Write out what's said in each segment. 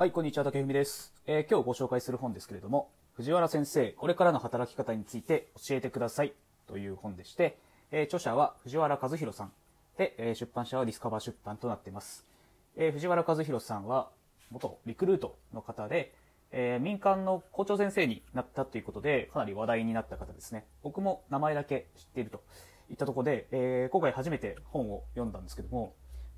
はい、こんにちは、竹文です、えー今日ご紹介する本ですけれども、藤原先生、これからの働き方について教えてくださいという本でして、えー著者は藤原和弘さんで、えー出版社はディスカバー出版となっています。え藤原和弘さんは元リクルートの方で、え民間の校長先生になったということで、かなり話題になった方ですね。僕も名前だけ知っているといったところで、え今回初めて本を読んだんですけども、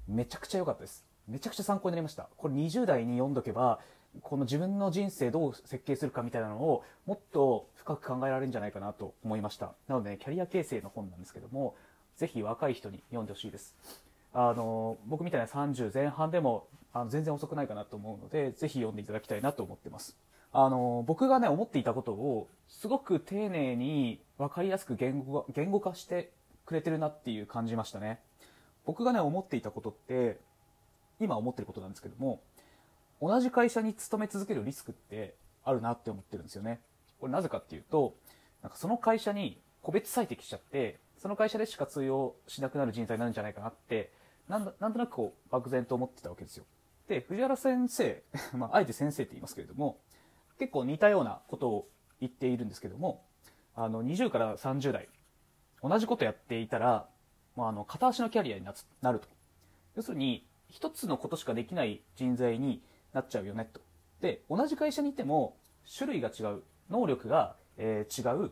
めちゃくちゃ良かったです。めちゃくちゃ参考になりました。これ20代に読んどけば、この自分の人生どう設計するかみたいなのをもっと深く考えられるんじゃないかなと思いました。なので、ねキャリア形成の本なんですけども、ぜひ若い人に読んでほしいです。あの、僕みたいな30前半でもあの全然遅くないかなと思うので、ぜひ読んでいただきたいなと思ってます。あの、僕がね、思っていたことを、すごく丁寧に分かりやすく言語言語化してくれてるなっていう感じましたね。僕がね、思っていたことって、今思ってることなんですけども、同じ会社に勤め続けるリスクってあるなって思ってるんですよね。これなぜかっていうと、なんかその会社に個別最適しちゃって、その会社でしか通用しなくなる人材になるんじゃないかなって、なんなんとなくこう、漠然と思ってたわけですよ。で、藤原先生、まあ、あえて先生って言いますけれども、結構似たようなことを言っているんですけども、あの、20から30代、同じことやっていたら、まあ、あの、片足のキャリアになつなると。要するに、一つのことしかできない人材になっちゃうよね、と。で、同じ会社にいても、種類が違う、能力が、えー違う、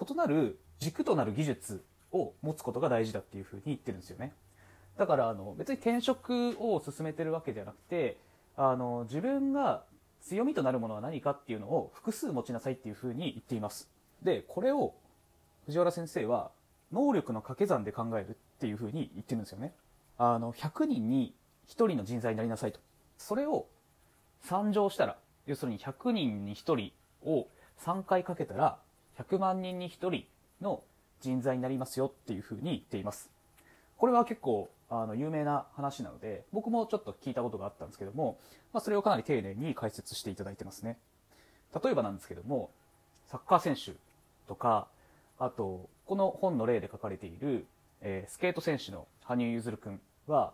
異なる軸となる技術を持つことが大事だっていうふうに言ってるんですよね。だから、あの、別に転職を進めてるわけじゃなくて、あの、自分が強みとなるものは何かっていうのを複数持ちなさいっていうふうに言っています。で、これを藤原先生は能力の掛け算で考えるっていうふうに言ってるんですよね。あの、100人に1人の人材になりなさいと。それを3乗したら、要するに100人に1人を3回かけたら、100万人に1人の人材になりますよっていうふうに言っています。これは結構、あの、有名な話なので、僕もちょっと聞いたことがあったんですけども、まあ、それをかなり丁寧に解説していただいてますね。例えばなんですけども、サッカー選手とか、あと、この本の例で書かれている、えースケート選手の羽生結弦くんは、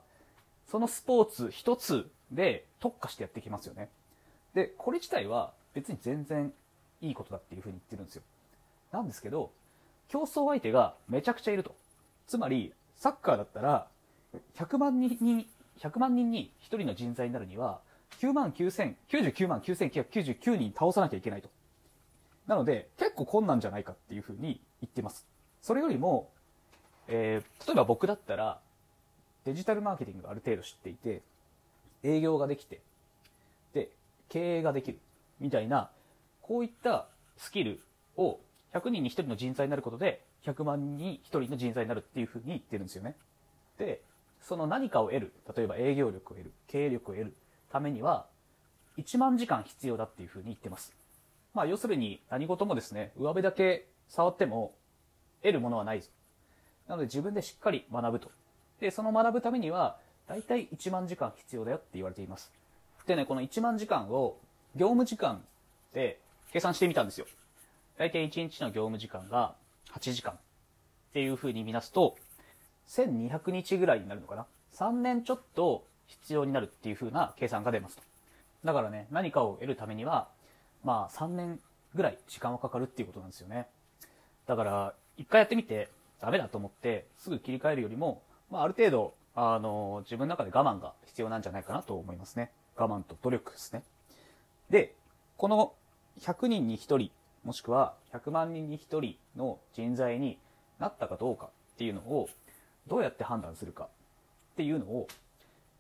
そのスポーツ一つで特化してやってきますよね。で、これ自体は別に全然いいことだっていうふうに言ってるんですよ。なんですけど、競争相手がめちゃくちゃいると。つまり、サッカーだったら、100万人に、100万人に1人の人材になるには、9万9999万9999人倒さなきゃいけないと。なので、結構困難じゃないかっていうふうに言ってます。それよりも、えー例えば僕だったら、デジタルマーケティングがある程度知っていて、営業ができて、で、経営ができる、みたいな、こういったスキルを100人に1人の人材になることで、100万人に1人の人材になるっていうふうに言ってるんですよね。で、その何かを得る、例えば営業力を得る、経営力を得るためには、1万時間必要だっていうふうに言ってます。まあ、要するに何事もですね、上辺だけ触っても得るものはないぞ。なので自分でしっかり学ぶと。で、その学ぶためには、だいたい1万時間必要だよって言われています。でね、この1万時間を業務時間で計算してみたんですよ。だいたい1日の業務時間が8時間っていう風に見なすと、1200日ぐらいになるのかな。3年ちょっと必要になるっていう風な計算が出ますと。だからね、何かを得るためには、まあ3年ぐらい時間はかかるっていうことなんですよね。だから、一回やってみてダメだと思ってすぐ切り替えるよりも、まあある程度、あの、自分の中で我慢が必要なんじゃないかなと思いますね。我慢と努力ですね。で、この100人に1人、もしくは100万人に1人の人材になったかどうかっていうのを、どうやって判断するかっていうのを、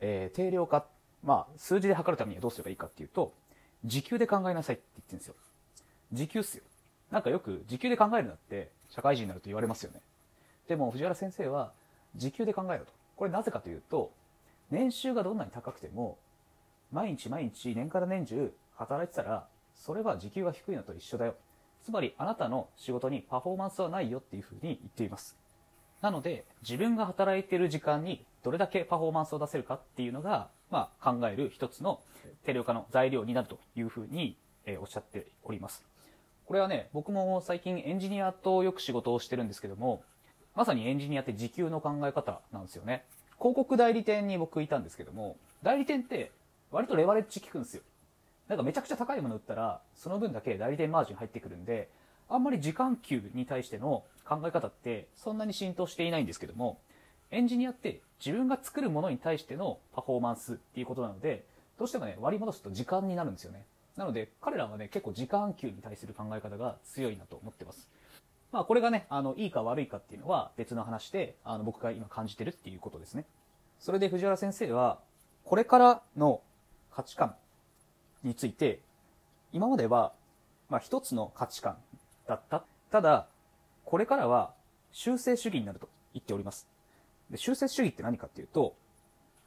えー定量化、まあ、数字で測るためにはどうすればいいかっていうと、時給で考えなさいって言ってるんですよ。時給っすよ。なんかよく時給で考えるなって社会人になると言われますよね。でも藤原先生は時給で考えろと。これなぜかというと、年収がどんなに高くても、毎日毎日年から年中働いてたら、それは時給が低いのと一緒だよ。つまりあなたの仕事にパフォーマンスはないよっていうふうに言っています。なので、自分が働いている時間にどれだけパフォーマンスを出せるかっていうのが、まあ、考える一つの定量化の材料になるというふうに、えおっしゃっております。これはね、僕も最近エンジニアとよく仕事をしてるんですけども、まさにエンジニアって時給の考え方なんですよね。広告代理店に僕いたんですけども、代理店って割とレバレッジ効くんですよ。なんかめちゃくちゃ高いもの売ったら、その分だけ代理店マージン入ってくるんで、あんまり時間給に対しての考え方ってそんなに浸透していないんですけども、エンジニアって自分が作るものに対してのパフォーマンスっていうことなので、どうしてもね、割り戻すと時間になるんですよね。なので、彼らはね、結構時間給に対する考え方が強いなと思ってます。まあ、これがね、あの、いいか悪いかっていうのは別の話で、あの、僕が今感じてるっていうことですね。それで藤原先生は、これからの価値観について、今までは、まあ、一つの価値観だった。ただ、これからは修正主義になると言っております。で修正主義って何かっていうと、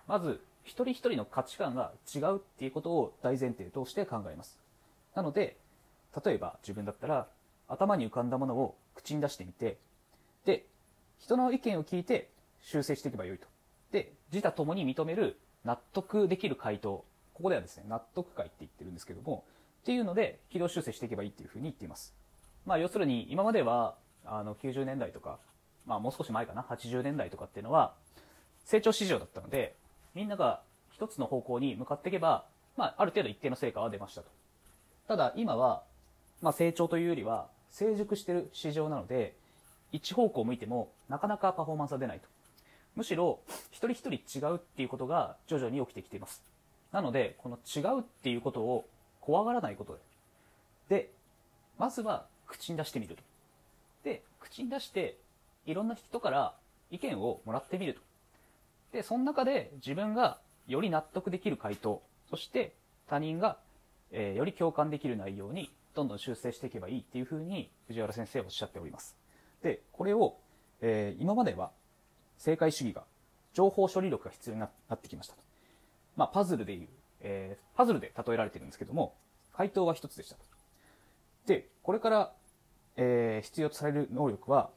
まず、一人一人の価値観が違うっていうことを大前提として考えます。なので、例えば自分だったら、頭に浮かんだものを口に出してみて、で、人の意見を聞いて修正していけばよいと。で、自他ともに認める納得できる回答。ここではですね、納得会って言ってるんですけども、っていうので、軌道修正していけばいいっていうふうに言っています。まあ、要するに、今までは、あの、90年代とか、まあ、もう少し前かな、80年代とかっていうのは、成長市場だったので、みんなが一つの方向に向かっていけば、まあ、ある程度一定の成果は出ましたと。ただ、今は、まあ、成長というよりは、成熟してる市場なので、一方向向いても、なかなかパフォーマンスは出ないと。むしろ、一人一人違うっていうことが徐々に起きてきています。なので、この違うっていうことを怖がらないことで。で、まずは口に出してみると。で、口に出して、いろんな人から意見をもらってみると。で、その中で自分がより納得できる回答、そして他人が、えー、より共感できる内容にどんどん修正していけばいいっていうふうに藤原先生はおっしゃっております。で、これを、えー、今までは正解主義が、情報処理力が必要になってきましたと。まあ、パズルでいう、えー、パズルで例えられてるんですけども、回答は一つでしたと。で、これから、えー、必要とされる能力は、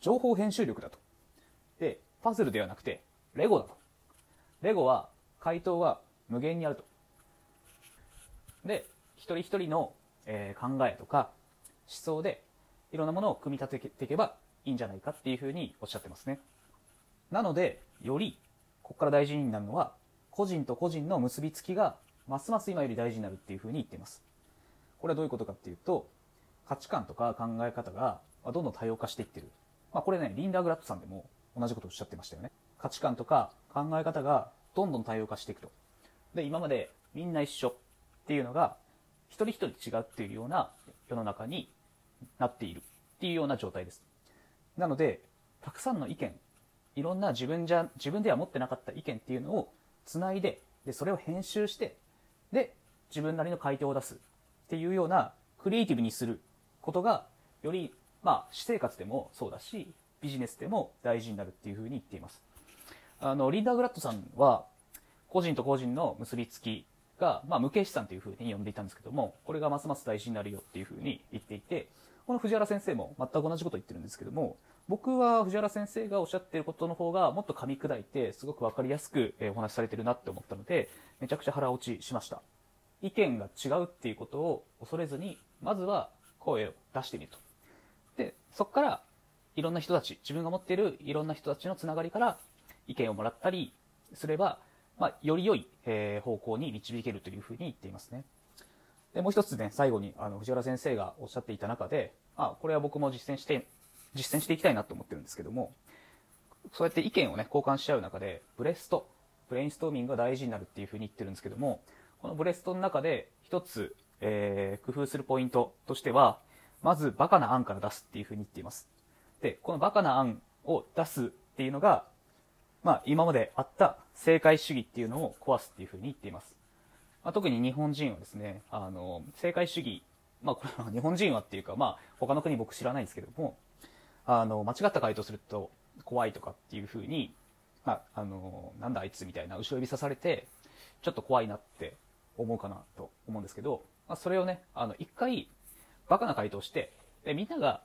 情報編集力だと。で、パズルではなくて、レゴだと。レゴは、回答は無限にあると。で、一人一人の、えー、考えとか思想でいろんなものを組み立てていけばいいんじゃないかっていうふうにおっしゃってますね。なので、より、ここから大事になるのは、個人と個人の結びつきが、ますます今より大事になるっていうふうに言っています。これはどういうことかっていうと、価値観とか考え方がどんどん多様化していってる。まあこれね、リンダー・グラットさんでも同じことをおっしゃってましたよね。価値観とか考え方がどんどん多様化していくと。で、今までみんな一緒っていうのが、一人一人違うっていうような世の中になっているっていうような状態です。なので、たくさんの意見、いろんな自分じゃ、自分では持ってなかった意見っていうのを繋いで、で、それを編集して、で、自分なりの回答を出すっていうようなクリエイティブにすることが、より、まあ、私生活でもそうだし、ビジネスでも大事になるっていうふうに言っています。あの、リンダー・グラットさんは、個人と個人の結びつきが、まあ、無形資産というふうに呼んでいたんですけども、これがますます大事になるよっていうふうに言っていて、この藤原先生も全く同じこと言ってるんですけども、僕は藤原先生がおっしゃってることの方がもっと噛み砕いて、すごくわかりやすくお話しされてるなって思ったので、めちゃくちゃ腹落ちしました。意見が違うっていうことを恐れずに、まずは声を出してみると。で、そこから、いろんな人たち、自分が持っているいろんな人たちのつながりから意見をもらったりすれば、まあ、より良い、え、方向に導けるというふうに言っていますね。で、もう一つね、最後に、あの、藤原先生がおっしゃっていた中で、あ、これは僕も実践して、実践していきたいなと思ってるんですけども、そうやって意見をね、交換し合う中で、ブレスト、ブレインストーミングが大事になるっていうふうに言ってるんですけども、このブレストの中で一つ、えー、工夫するポイントとしては、まずバカな案から出すっていうふうに言っています。で、このバカな案を出すっていうのが、まあ今まであった正解主義っていうのを壊すっていうふうに言っています。まあ、特に日本人はですね、あの、正解主義、まあこれは日本人はっていうか、まあ他の国僕知らないんですけども、あの、間違った回答すると怖いとかっていうふうに、まあ、あの、なんだあいつみたいな後ろ指さされて、ちょっと怖いなって思うかなと思うんですけど、まあ、それをね、あの、一回、バカな回答して、で、みんなが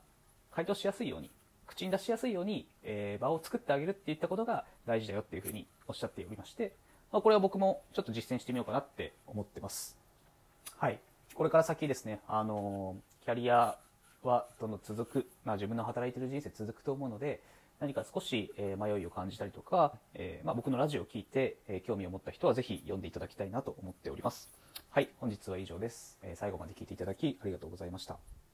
回答しやすいように、口に出しやすいように、えー、場を作ってあげるっていったことが大事だよっていうふうにおっしゃっておりまして、まあ、これは僕もちょっと実践してみようかなって思ってます。はい。これから先ですね、あのー、キャリアはどんどん続く、まあ自分の働いてる人生続くと思うので、何か少し、え迷いを感じたりとか、えー、まあ、僕のラジオを聞いて、え興味を持った人はぜひ読んでいただきたいなと思っております。はい、本日は以上です。えー最後まで聞いていただきありがとうございました。